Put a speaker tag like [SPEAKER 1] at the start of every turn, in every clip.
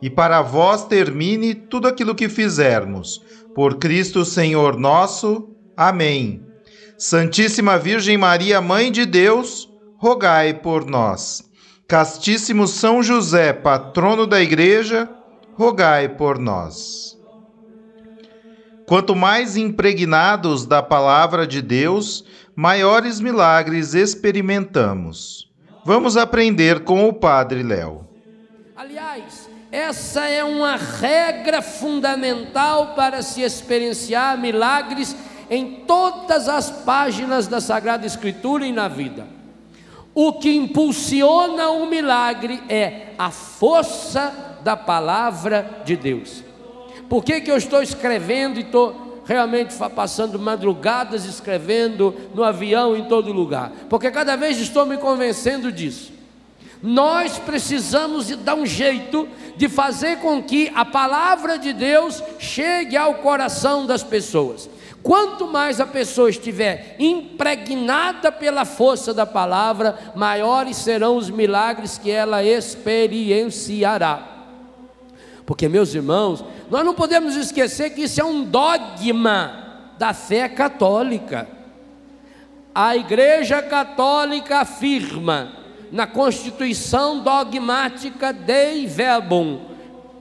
[SPEAKER 1] e para vós termine tudo aquilo que fizermos. Por Cristo Senhor nosso. Amém. Santíssima Virgem Maria, Mãe de Deus, rogai por nós. Castíssimo São José, patrono da Igreja, rogai por nós. Quanto mais impregnados da palavra de Deus, maiores milagres experimentamos. Vamos aprender com o Padre Léo.
[SPEAKER 2] Aliás, essa é uma regra fundamental para se experienciar milagres em todas as páginas da Sagrada Escritura e na vida. O que impulsiona o milagre é a força da palavra de Deus. Por que, que eu estou escrevendo e estou realmente passando madrugadas escrevendo no avião em todo lugar? Porque cada vez estou me convencendo disso. Nós precisamos dar um jeito de fazer com que a palavra de Deus chegue ao coração das pessoas. Quanto mais a pessoa estiver impregnada pela força da palavra, maiores serão os milagres que ela experienciará. Porque, meus irmãos, nós não podemos esquecer que isso é um dogma da fé católica. A Igreja Católica afirma na Constituição Dogmática Dei Verbum,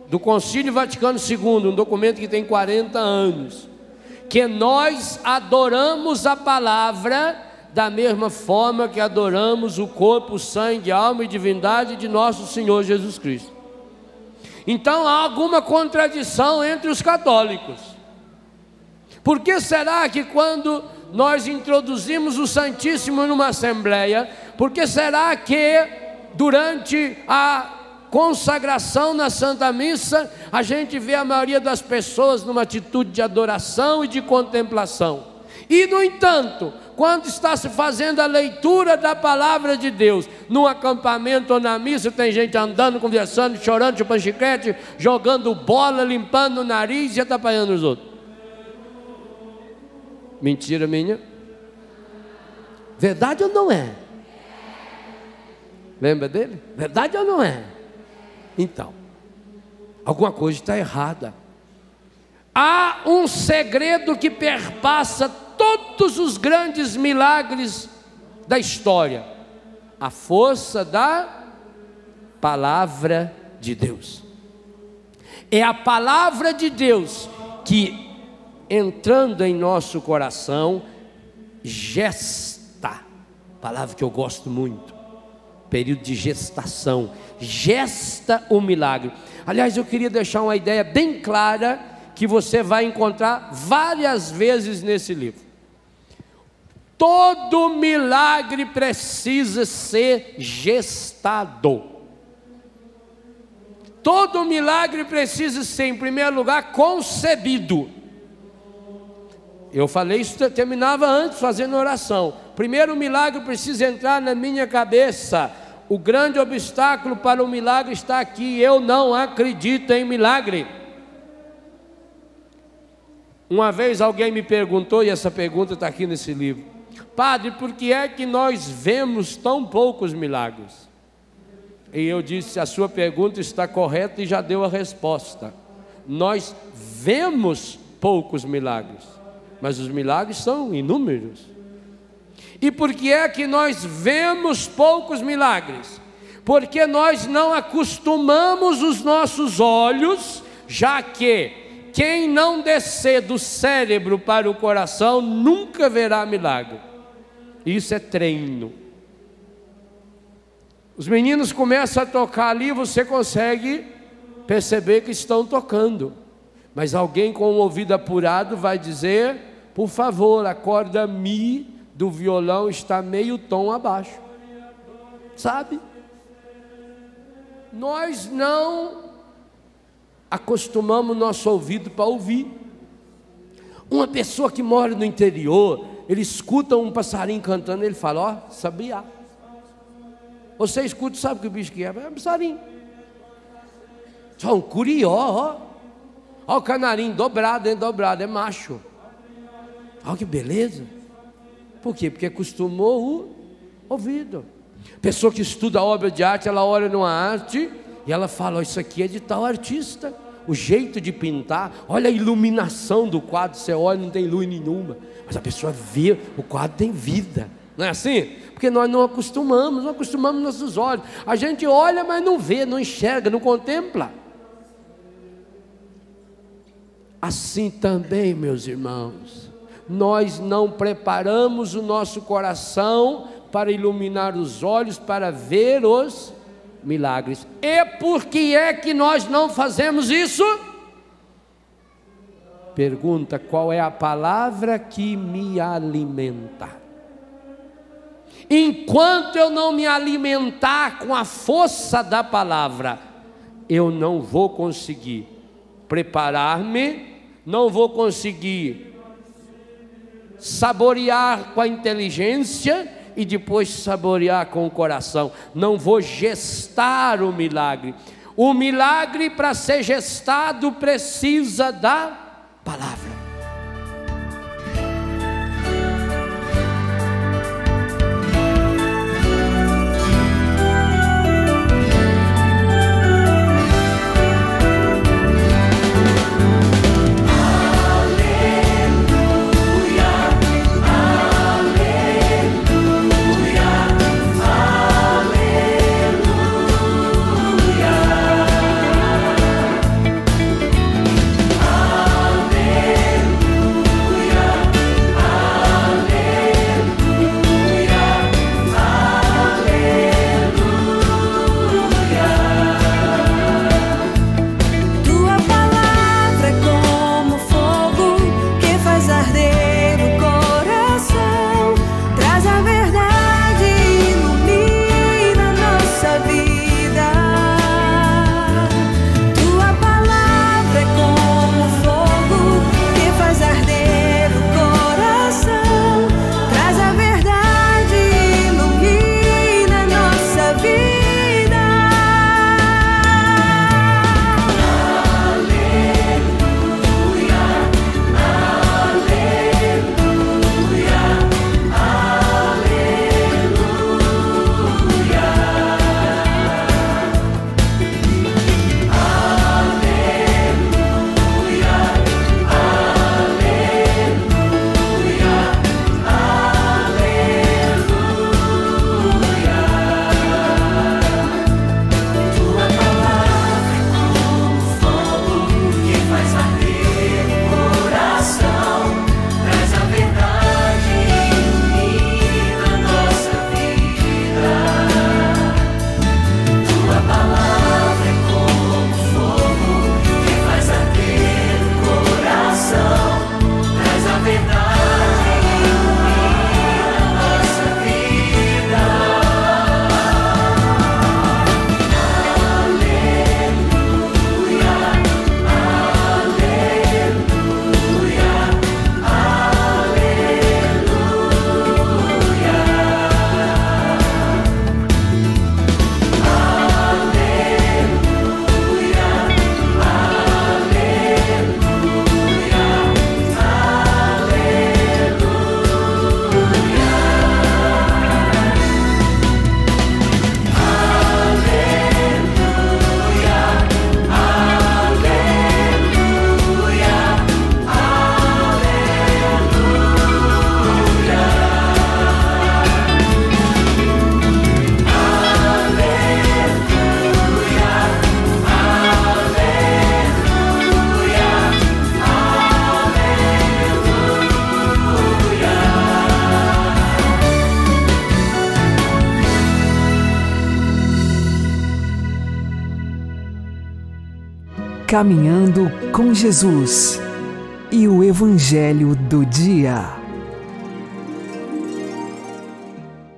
[SPEAKER 2] do Concílio Vaticano II, um documento que tem 40 anos, que nós adoramos a palavra da mesma forma que adoramos o corpo, sangue, alma e divindade de nosso Senhor Jesus Cristo. Então há alguma contradição entre os católicos. Por que será que quando nós introduzimos o Santíssimo numa assembleia, por que será que durante a consagração na Santa Missa, a gente vê a maioria das pessoas numa atitude de adoração e de contemplação? E, no entanto, quando está se fazendo a leitura da palavra de Deus, num acampamento ou na missa, tem gente andando, conversando, chorando, chupando chiclete, jogando bola, limpando o nariz e atrapalhando os outros. Mentira minha? Verdade ou não é? Lembra dele? Verdade ou não é? Então, alguma coisa está errada. Há um segredo que perpassa todos os grandes milagres da história: a força da palavra de Deus. É a palavra de Deus que, entrando em nosso coração, gesta, palavra que eu gosto muito, período de gestação, gesta o milagre. Aliás, eu queria deixar uma ideia bem clara que você vai encontrar várias vezes nesse livro. Todo milagre precisa ser gestado. Todo milagre precisa ser, em primeiro lugar, concebido. Eu falei isso, terminava antes fazendo oração. Primeiro o milagre precisa entrar na minha cabeça. O grande obstáculo para o milagre está aqui. Eu não acredito em milagre. Uma vez alguém me perguntou, e essa pergunta está aqui nesse livro: Padre, por que é que nós vemos tão poucos milagres? E eu disse: A sua pergunta está correta e já deu a resposta. Nós vemos poucos milagres, mas os milagres são inúmeros. E por que é que nós vemos poucos milagres? Porque nós não acostumamos os nossos olhos, já que quem não descer do cérebro para o coração nunca verá milagre. Isso é treino. Os meninos começam a tocar ali, você consegue perceber que estão tocando. Mas alguém com o ouvido apurado vai dizer: por favor, a corda Mi do violão está meio tom abaixo. Sabe? Nós não acostumamos nosso ouvido para ouvir. Uma pessoa que mora no interior, ele escuta um passarinho cantando, ele fala: Ó, oh, sabiá. Você escuta, sabe que o bicho que é? É um passarinho. Só um curió, ó. Ó o canarinho dobrado, hein, dobrado, é macho. Olha que beleza. Por quê? Porque acostumou o ouvido. Pessoa que estuda obra de arte, ela olha numa arte e ela fala: oh, Isso aqui é de tal artista. O jeito de pintar, olha a iluminação do quadro. Você olha, não tem luz nenhuma, mas a pessoa vê, o quadro tem vida. Não é assim? Porque nós não acostumamos, não acostumamos nossos olhos. A gente olha, mas não vê, não enxerga, não contempla. Assim também, meus irmãos, nós não preparamos o nosso coração para iluminar os olhos, para ver os milagres. E por que é que nós não fazemos isso? Pergunta: qual é a palavra que me alimenta? Enquanto eu não me alimentar com a força da palavra, eu não vou conseguir preparar-me, não vou conseguir saborear com a inteligência e depois saborear com o coração. Não vou gestar o milagre. O milagre, para ser gestado, precisa da palavra.
[SPEAKER 3] Caminhando com Jesus e o Evangelho do Dia.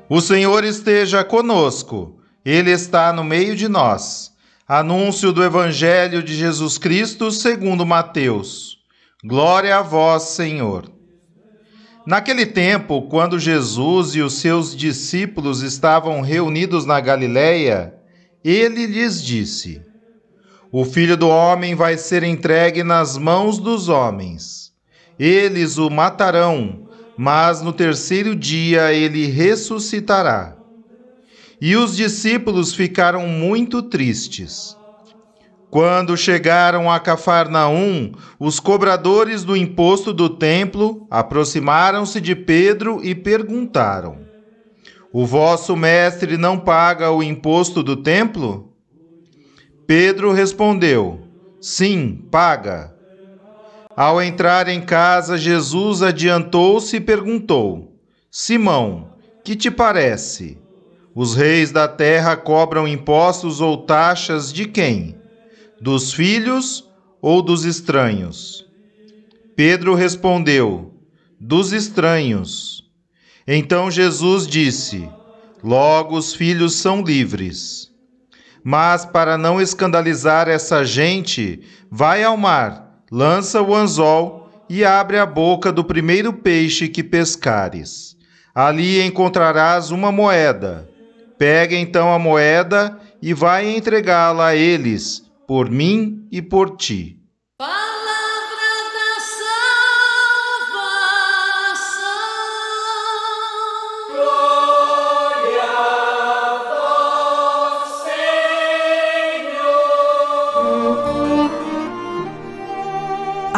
[SPEAKER 1] O Senhor esteja conosco, Ele está no meio de nós. Anúncio do Evangelho de Jesus Cristo segundo Mateus. Glória a vós, Senhor. Naquele tempo, quando Jesus e os seus discípulos estavam reunidos na Galiléia, ele lhes disse: O filho do homem vai ser entregue nas mãos dos homens. Eles o matarão, mas no terceiro dia ele ressuscitará. E os discípulos ficaram muito tristes. Quando chegaram a Cafarnaum, os cobradores do imposto do templo aproximaram-se de Pedro e perguntaram: O vosso mestre não paga o imposto do templo? Pedro respondeu: Sim, paga. Ao entrar em casa, Jesus adiantou-se e perguntou: Simão, que te parece? Os reis da terra cobram impostos ou taxas de quem? dos filhos ou dos estranhos? Pedro respondeu: Dos estranhos. Então Jesus disse: Logo os filhos são livres. Mas para não escandalizar essa gente, vai ao mar, lança o anzol e abre a boca do primeiro peixe que pescares. Ali encontrarás uma moeda. Pega então a moeda e vai entregá-la a eles por mim e por ti.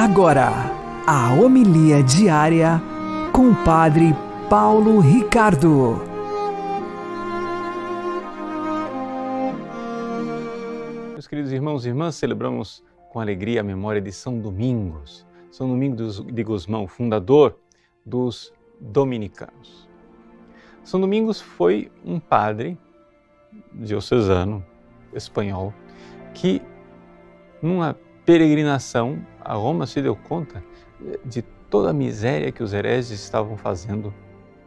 [SPEAKER 3] Agora, a homilia diária com o Padre Paulo Ricardo.
[SPEAKER 4] queridos irmãos e irmãs, celebramos com alegria a memória de São Domingos, São Domingos de Gusmão, fundador dos dominicanos. São Domingos foi um padre diocesano espanhol que, numa peregrinação a Roma, se deu conta de toda a miséria que os hereges estavam fazendo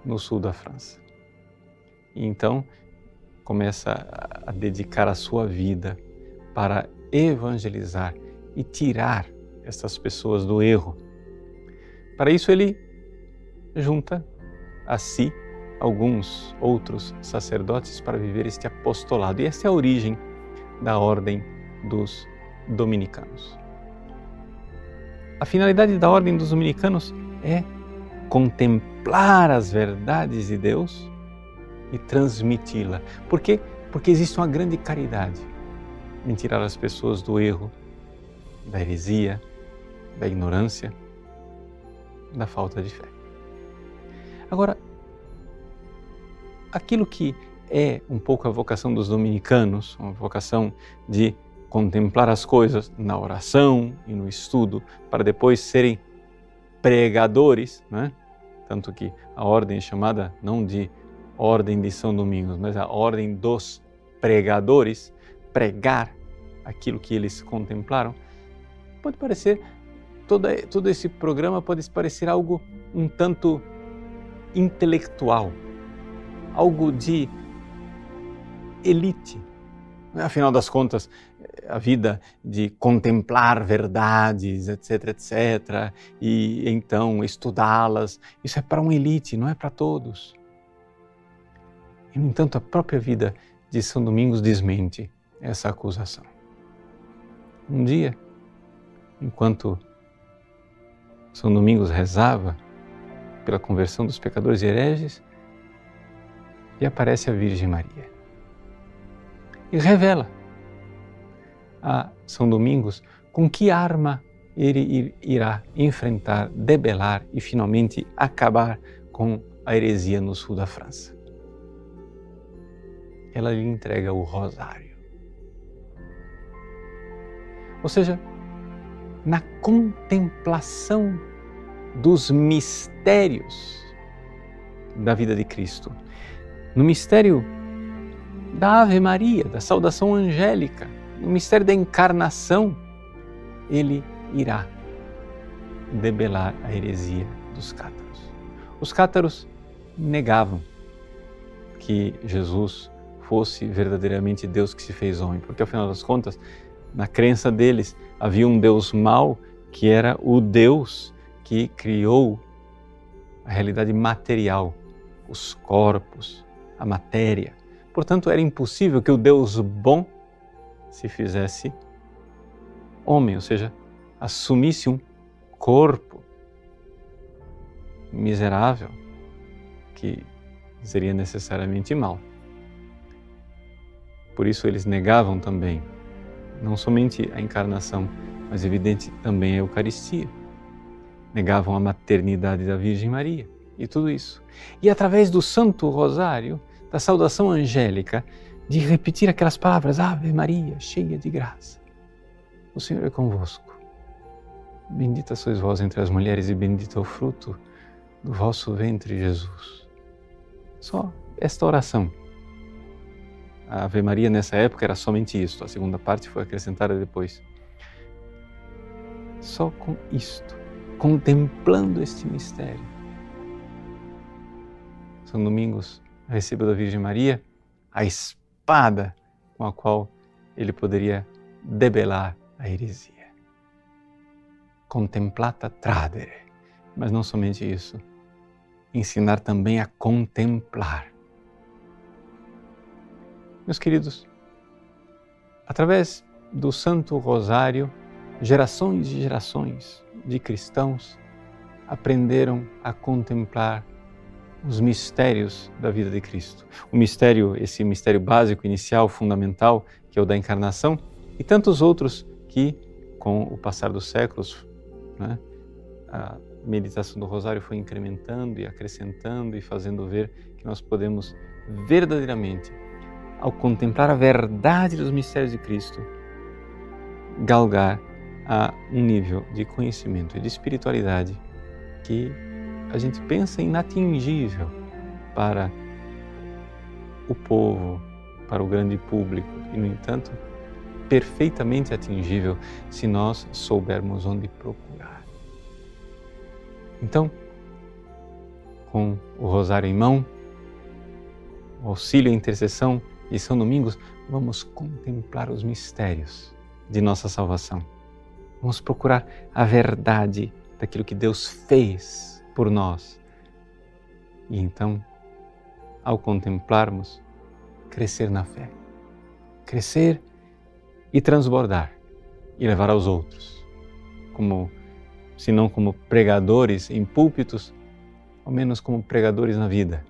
[SPEAKER 4] no sul da França. E então começa a dedicar a sua vida para evangelizar e tirar essas pessoas do erro. Para isso, ele junta a si alguns outros sacerdotes para viver este apostolado. E essa é a origem da ordem dos dominicanos. A finalidade da ordem dos dominicanos é contemplar as verdades de Deus e transmiti-la. Por quê? Porque existe uma grande caridade em tirar as pessoas do erro, da heresia, da ignorância, da falta de fé. Agora, aquilo que é um pouco a vocação dos dominicanos, uma vocação de contemplar as coisas na oração e no estudo, para depois serem pregadores, né? tanto que a ordem é chamada não de ordem de São Domingos, mas a ordem dos pregadores, pregar aquilo que eles contemplaram, pode parecer, todo, todo esse programa pode parecer algo um tanto intelectual, algo de elite. Afinal das contas, a vida de contemplar verdades, etc, etc, e então estudá-las, isso é para uma elite, não é para todos. E, no entanto, a própria vida de São Domingos desmente essa acusação. Um dia, enquanto São Domingos rezava pela conversão dos pecadores e hereges, e aparece a Virgem Maria. E revela a São Domingos com que arma ele irá enfrentar, debelar e finalmente acabar com a heresia no sul da França. Ela lhe entrega o rosário. Ou seja, na contemplação dos mistérios da vida de Cristo, no mistério da Ave Maria, da saudação angélica, no mistério da encarnação, ele irá debelar a heresia dos cátaros. Os cátaros negavam que Jesus fosse verdadeiramente Deus que se fez homem, porque afinal das contas, na crença deles, havia um Deus mau que era o Deus que criou a realidade material, os corpos, a matéria. Portanto, era impossível que o Deus bom se fizesse homem, ou seja, assumisse um corpo miserável que seria necessariamente mal. Por isso eles negavam também não somente a encarnação, mas evidente também a Eucaristia. Negavam a maternidade da Virgem Maria e tudo isso. E através do Santo Rosário, da saudação angélica, de repetir aquelas palavras: Ave Maria, cheia de graça. O Senhor é convosco. Bendita sois vós entre as mulheres e bendito é o fruto do vosso ventre, Jesus. Só esta oração. A Ave Maria nessa época era somente isto, a segunda parte foi acrescentada depois. Só com isto, contemplando este mistério. São Domingos recebeu da Virgem Maria a espada com a qual ele poderia debelar a heresia. Contemplata tradere. Mas não somente isso, ensinar também a contemplar. Meus queridos, através do Santo Rosário, gerações e gerações de cristãos aprenderam a contemplar os mistérios da vida de Cristo. O mistério, esse mistério básico, inicial, fundamental, que é o da encarnação, e tantos outros que, com o passar dos séculos, né, a meditação do Rosário foi incrementando e acrescentando e fazendo ver que nós podemos verdadeiramente, ao contemplar a verdade dos mistérios de Cristo, galgar a um nível de conhecimento e de espiritualidade que a gente pensa inatingível para o povo, para o grande público e, no entanto, perfeitamente atingível se nós soubermos onde procurar. Então, com o rosário em mão, o auxílio e intercessão de São Domingos, vamos contemplar os mistérios de nossa salvação. Vamos procurar a verdade daquilo que Deus fez por nós. E então, ao contemplarmos, crescer na fé, crescer e transbordar e levar aos outros, como se não como pregadores em púlpitos, ao menos como pregadores na vida,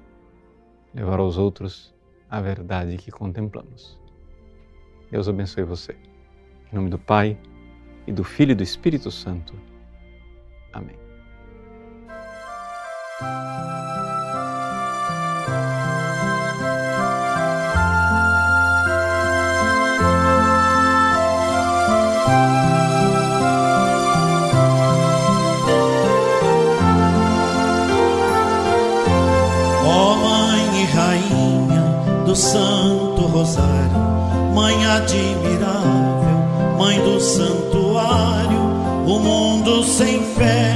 [SPEAKER 4] levar aos outros a verdade que contemplamos. Deus abençoe você. Em nome do Pai e do Filho e do Espírito Santo. Amém.
[SPEAKER 5] Do Santo Rosário, Mãe admirável, Mãe do Santuário, o mundo sem fé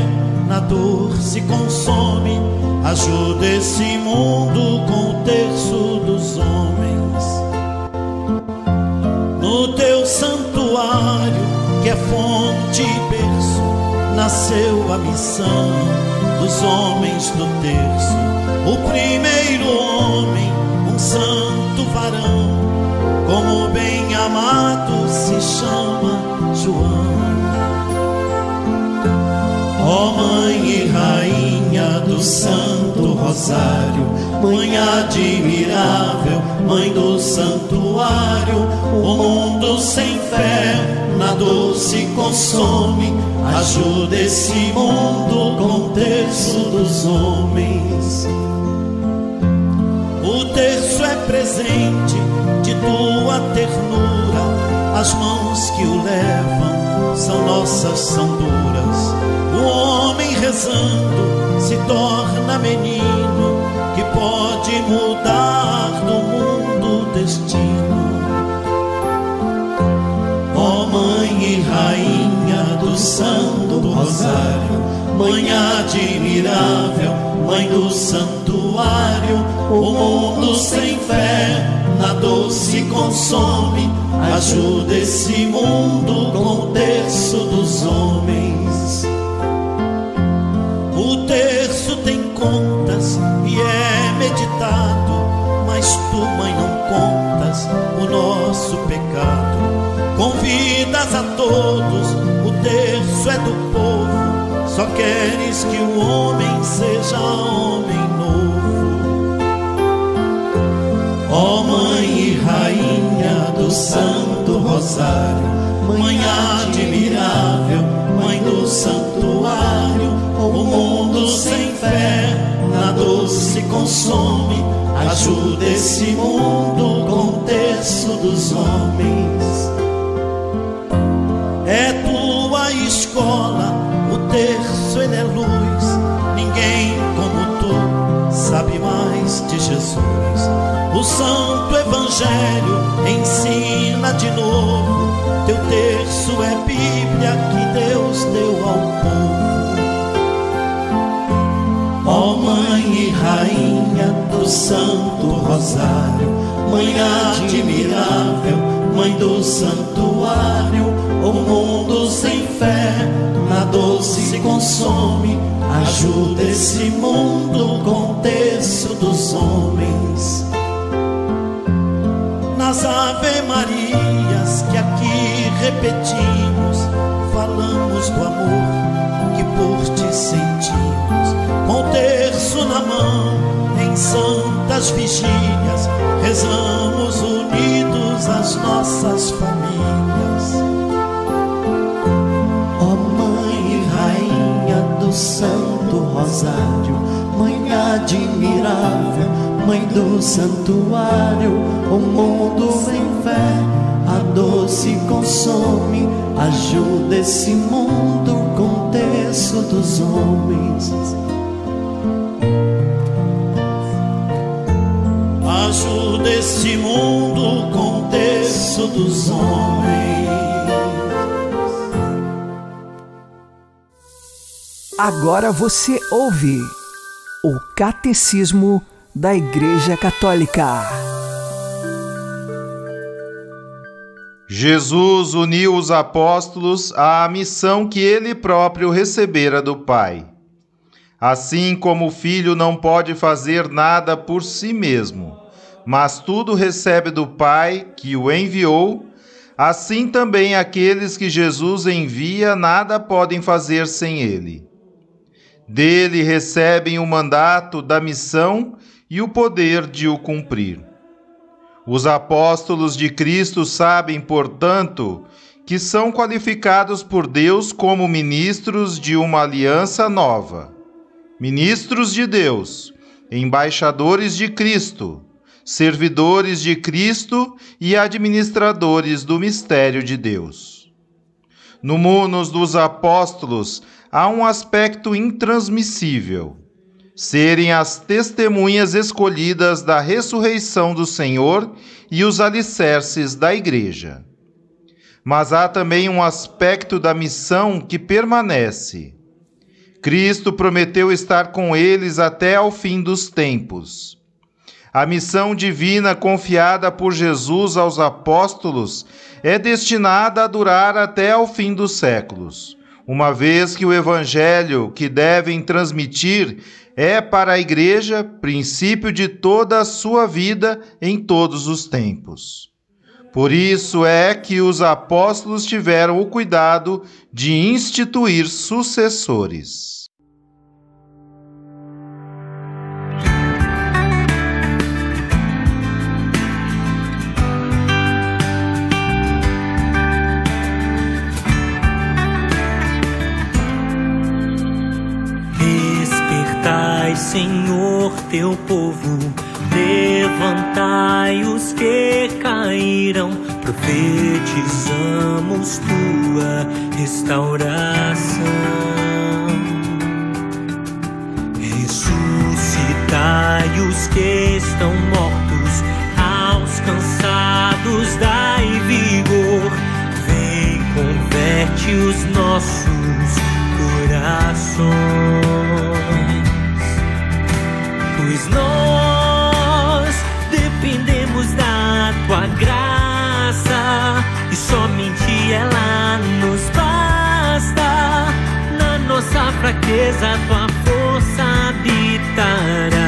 [SPEAKER 5] na dor se consome. Ajuda esse mundo com o terço dos homens. No teu santuário, que é fonte e berço, nasceu a missão dos homens do terço. O primeiro homem, um santo varão, como bem amado se chama João. Ó Mãe e Rainha do Santo Rosário, Mãe admirável, Mãe do Santuário, o mundo sem fé na dor se consome. Ajuda esse mundo com o terço dos homens. O terço é presente de tua ternura, as mãos que o levam são nossas são duras. O homem rezando se torna menino que pode mudar do mundo o destino. Ó Mãe e Rainha do Mãe admirável, Mãe do santuário, o mundo sem fé na dor se consome. Ajuda esse mundo com o terço dos homens. Tu, mãe, não contas o nosso pecado. Convidas a todos, o terço é do povo, só queres que o homem seja homem novo. Ó Mãe e Rainha do Santo Rosário, Mãe admirável, Mãe do Santuário, o mundo sem fé dor se consome. Ajuda esse mundo com o terço dos homens. É tua escola, o terço ele é luz. Ninguém como tu sabe mais de Jesus. O Santo Evangelho ensina de novo. Santo Rosário, Mãe admirável, Mãe do Santuário, o mundo sem fé na dor se consome. Ajuda esse mundo com o terço dos homens. Santas vigílias, rezamos unidos as nossas famílias. Ó Mãe e Rainha do Santo Rosário, Mãe admirável, Mãe do Santuário, o mundo sem fé, a dor se consome, ajuda esse mundo com o terço dos homens. Esse mundo com o terço dos homens.
[SPEAKER 3] Agora você ouve o Catecismo da Igreja Católica.
[SPEAKER 1] Jesus uniu os apóstolos à missão que ele próprio recebera do Pai. Assim como o filho não pode fazer nada por si mesmo, mas tudo recebe do Pai que o enviou, assim também aqueles que Jesus envia nada podem fazer sem ele. Dele recebem o mandato da missão e o poder de o cumprir. Os apóstolos de Cristo sabem, portanto, que são qualificados por Deus como ministros de uma aliança nova, ministros de Deus, embaixadores de Cristo, servidores de Cristo e administradores do mistério de Deus. No munus dos apóstolos há um aspecto intransmissível serem as testemunhas escolhidas da ressurreição do Senhor e os alicerces da Igreja. Mas há também um aspecto da missão que permanece. Cristo prometeu estar com eles até ao fim dos tempos. A missão divina confiada por Jesus aos apóstolos é destinada a durar até ao fim dos séculos, uma vez que o evangelho que devem transmitir é para a Igreja princípio de toda a sua vida em todos os tempos. Por isso é que os apóstolos tiveram o cuidado de instituir sucessores.
[SPEAKER 6] Senhor, teu povo, levantai os que caíram, profetizamos tua restauração. Ressuscitai os que estão mortos, aos cansados dai vigor, vem, converte os nossos corações. Nós dependemos da tua graça e somente ela nos basta. Na nossa fraqueza, tua força habitará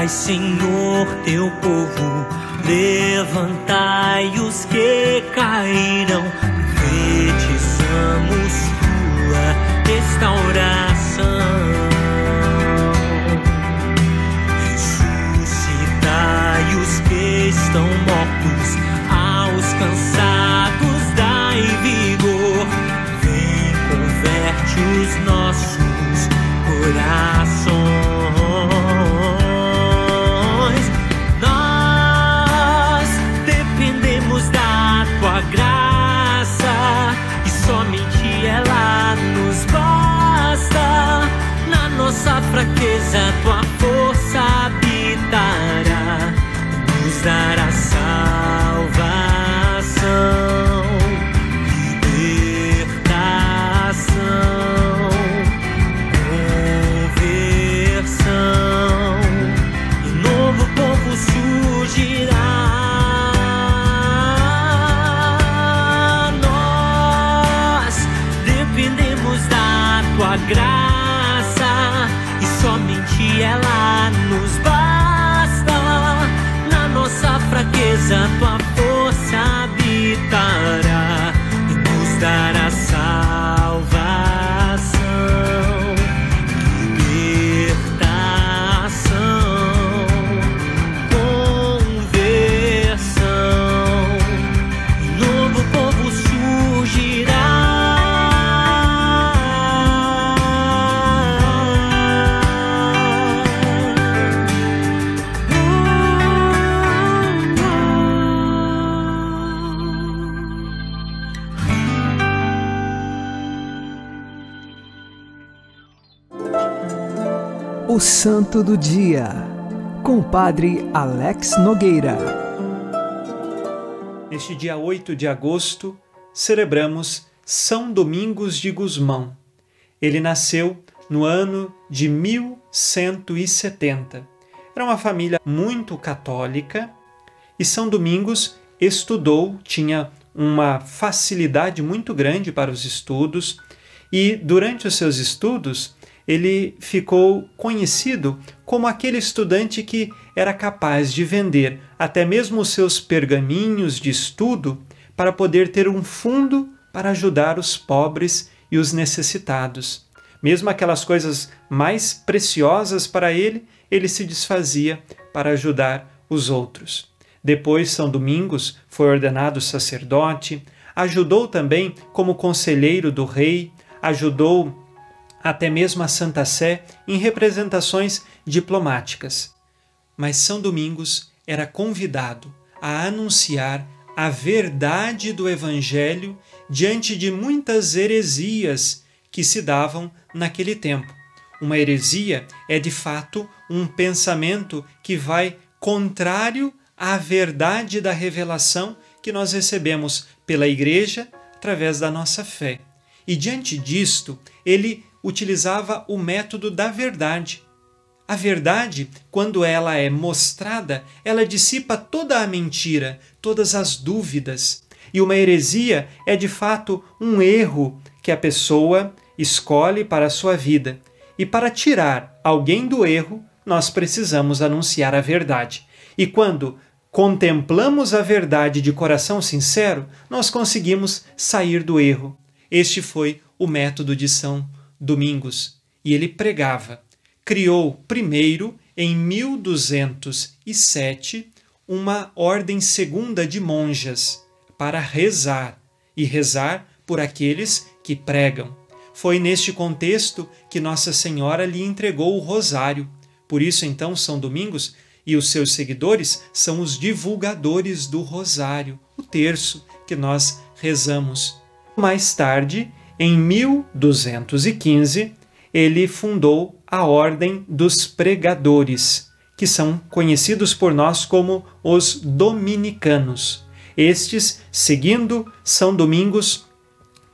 [SPEAKER 6] Despertai, Senhor, teu povo, levantai os que caíram, profetizamos tua restauração.
[SPEAKER 3] Santo do Dia, com o Padre Alex Nogueira.
[SPEAKER 7] Neste dia 8 de agosto, celebramos São Domingos de Gusmão. Ele nasceu no ano de 1170. Era uma família muito católica e São Domingos estudou, tinha uma facilidade muito grande para os estudos e durante os seus estudos ele ficou conhecido como aquele estudante que era capaz de vender até mesmo os seus pergaminhos de estudo para poder ter um fundo para ajudar os pobres e os necessitados. Mesmo aquelas coisas mais preciosas para ele, ele se desfazia para ajudar os outros. Depois, São Domingos foi ordenado sacerdote, ajudou também como conselheiro do rei, ajudou até mesmo a Santa Sé em representações diplomáticas. Mas São Domingos era convidado a anunciar a verdade do Evangelho diante de muitas heresias que se davam naquele tempo. Uma heresia é de fato um pensamento que vai contrário à verdade da revelação que nós recebemos pela Igreja através da nossa fé. E diante disto, ele utilizava o método da verdade. A verdade, quando ela é mostrada, ela dissipa toda a mentira, todas as dúvidas. E uma heresia é de fato um erro que a pessoa escolhe para a sua vida. E para tirar alguém do erro, nós precisamos anunciar a verdade. E quando contemplamos a verdade de coração sincero, nós conseguimos sair do erro. Este foi o método de São Domingos. E ele pregava. Criou primeiro, em 1207, uma ordem segunda de monjas para rezar e rezar por aqueles que pregam. Foi neste contexto que Nossa Senhora lhe entregou o rosário. Por isso, então, São Domingos e os seus seguidores são os divulgadores do rosário, o terço que nós rezamos. Mais tarde, em 1215, ele fundou a Ordem dos Pregadores, que são conhecidos por nós como os dominicanos. Estes, seguindo São Domingos,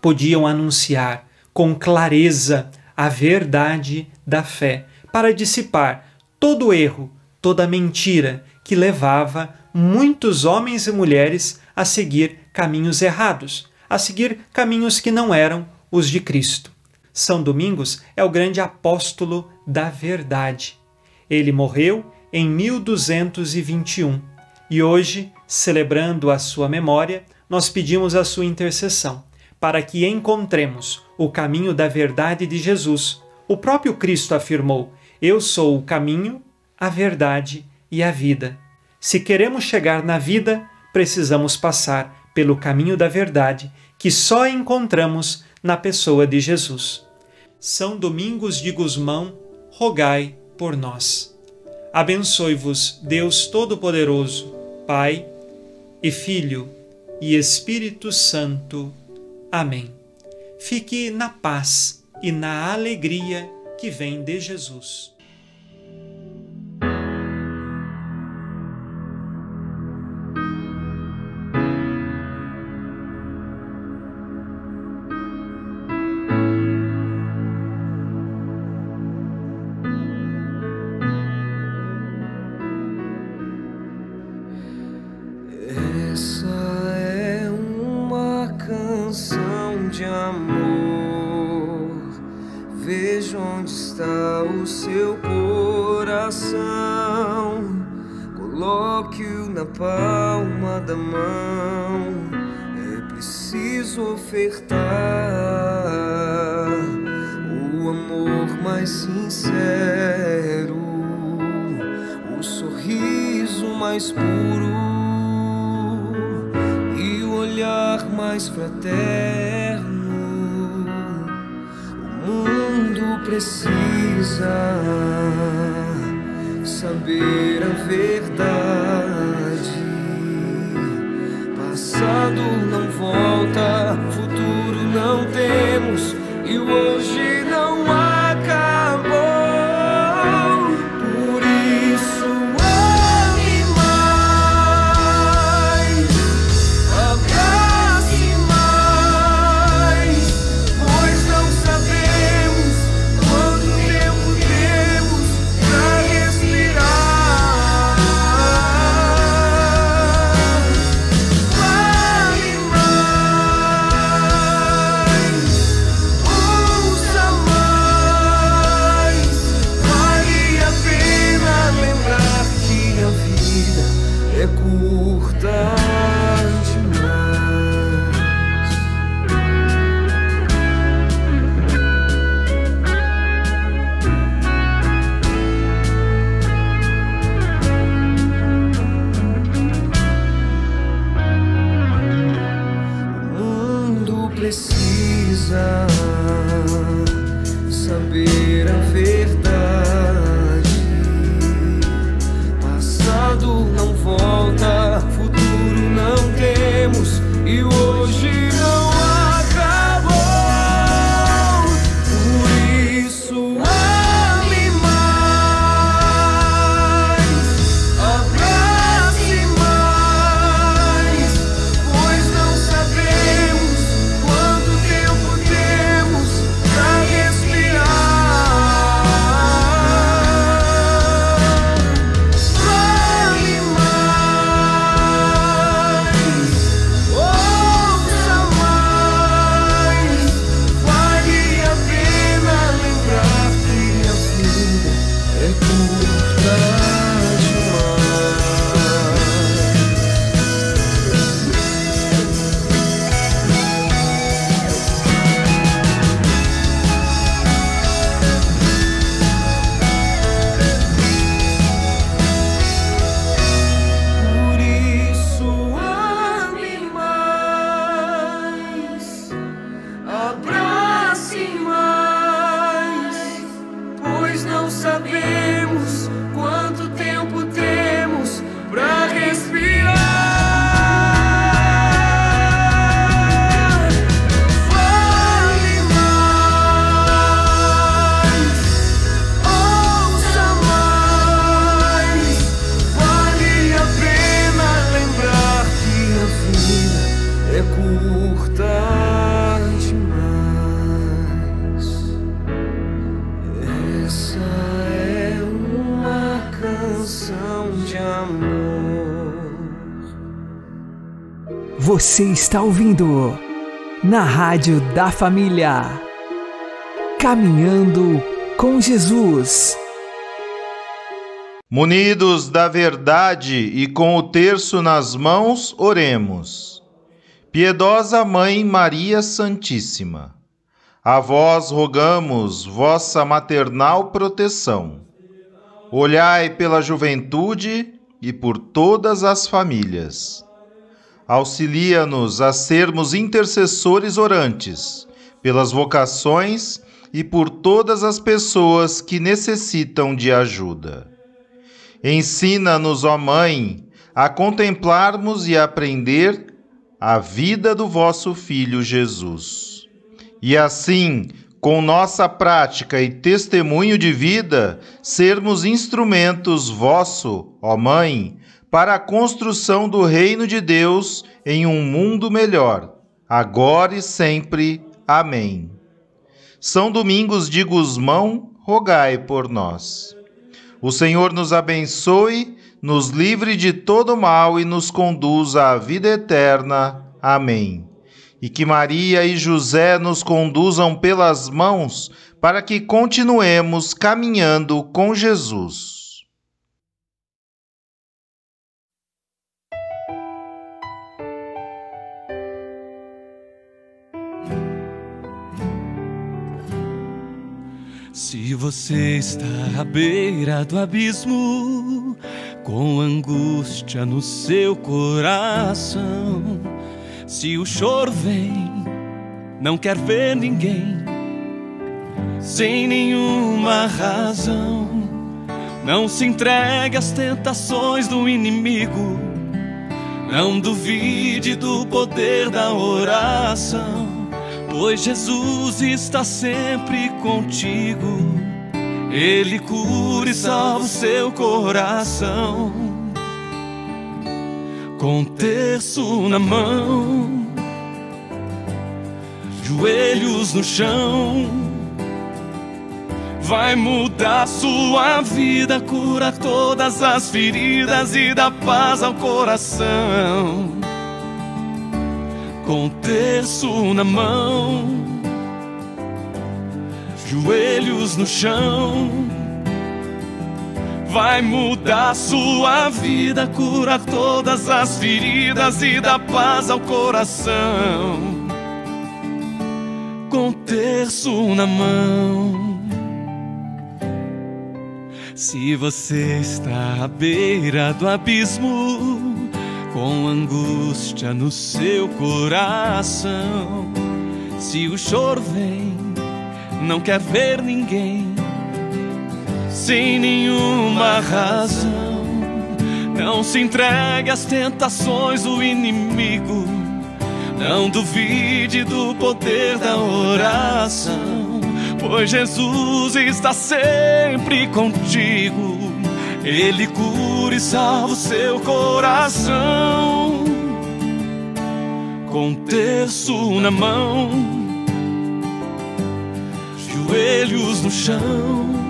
[SPEAKER 7] podiam anunciar com clareza a verdade da fé, para dissipar todo erro, toda mentira que levava muitos homens e mulheres a seguir caminhos errados, a seguir caminhos que não eram os de Cristo. São Domingos é o grande apóstolo da verdade. Ele morreu em 1221 e hoje, celebrando a sua memória, nós pedimos a sua intercessão para que encontremos o caminho da verdade de Jesus. O próprio Cristo afirmou: Eu sou o caminho, a verdade e a vida. Se queremos chegar na vida, precisamos passar pelo caminho da verdade, que só encontramos na pessoa de Jesus. São Domingos de Gusmão, rogai por nós. Abençoe-vos, Deus Todo-Poderoso, Pai e Filho e Espírito Santo. Amém. Fique na paz e na alegria que vem de Jesus.
[SPEAKER 8] Preciso
[SPEAKER 3] Você está ouvindo na Rádio da Família. Caminhando com Jesus.
[SPEAKER 1] Munidos da verdade e com o terço nas mãos, oremos. Piedosa Mãe Maria Santíssima, a vós rogamos vossa maternal proteção. Olhai pela juventude e por todas as famílias. Auxilia-nos a sermos intercessores orantes pelas vocações e por todas as pessoas que necessitam de ajuda. Ensina-nos, ó Mãe, a contemplarmos e aprender a vida do vosso Filho Jesus. E assim, com nossa prática e testemunho de vida, sermos instrumentos vosso, ó Mãe, para a construção do reino de Deus em um mundo melhor, agora e sempre. Amém. São Domingos de Gusmão, rogai por nós. O Senhor nos abençoe, nos livre de todo mal e nos conduza à vida eterna. Amém. E que Maria e José nos conduzam pelas mãos para que continuemos caminhando com Jesus.
[SPEAKER 9] Se você está à beira do abismo, com angústia no seu coração, se o choro vem, não quer ver ninguém, sem nenhuma razão, não se entregue às tentações do inimigo, não duvide do poder da oração pois Jesus está sempre contigo. Ele cura e salva o seu coração. Com terço na mão, joelhos no chão, vai mudar sua vida, cura todas as feridas e dá paz ao coração com terço na mão, joelhos no chão. Vai mudar sua vida, cura todas as feridas e dá paz ao coração. Com terço na mão. Se você está à beira do abismo, com angústia no seu coração. Se o choro vem, não quer ver ninguém, sem nenhuma razão. Não se entregue às tentações do inimigo, não duvide do poder da oração, pois Jesus está sempre contigo ele cura e salva o seu coração. Com terço na mão, joelhos no chão.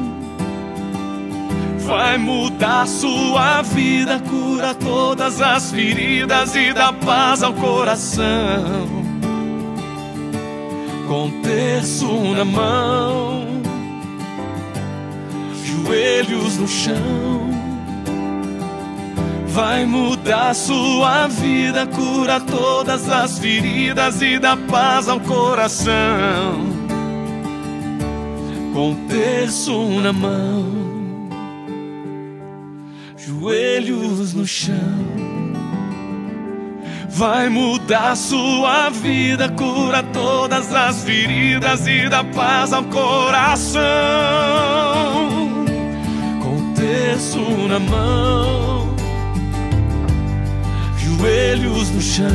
[SPEAKER 9] Vai mudar sua vida, cura todas as feridas e dá paz ao coração. Com terço na mão joelhos no chão. Vai mudar sua vida, cura todas as feridas e dá paz ao coração. Com terço na mão, joelhos no chão. Vai mudar sua vida, cura todas as feridas e dá paz ao coração terço na mão, joelhos no chão.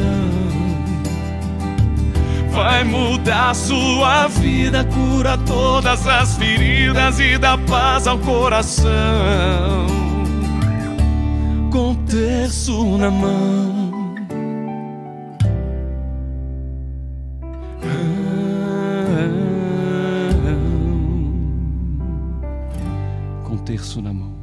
[SPEAKER 9] Vai mudar sua vida, cura todas as feridas e dá paz ao coração. Com terço na mão. Com terço na mão.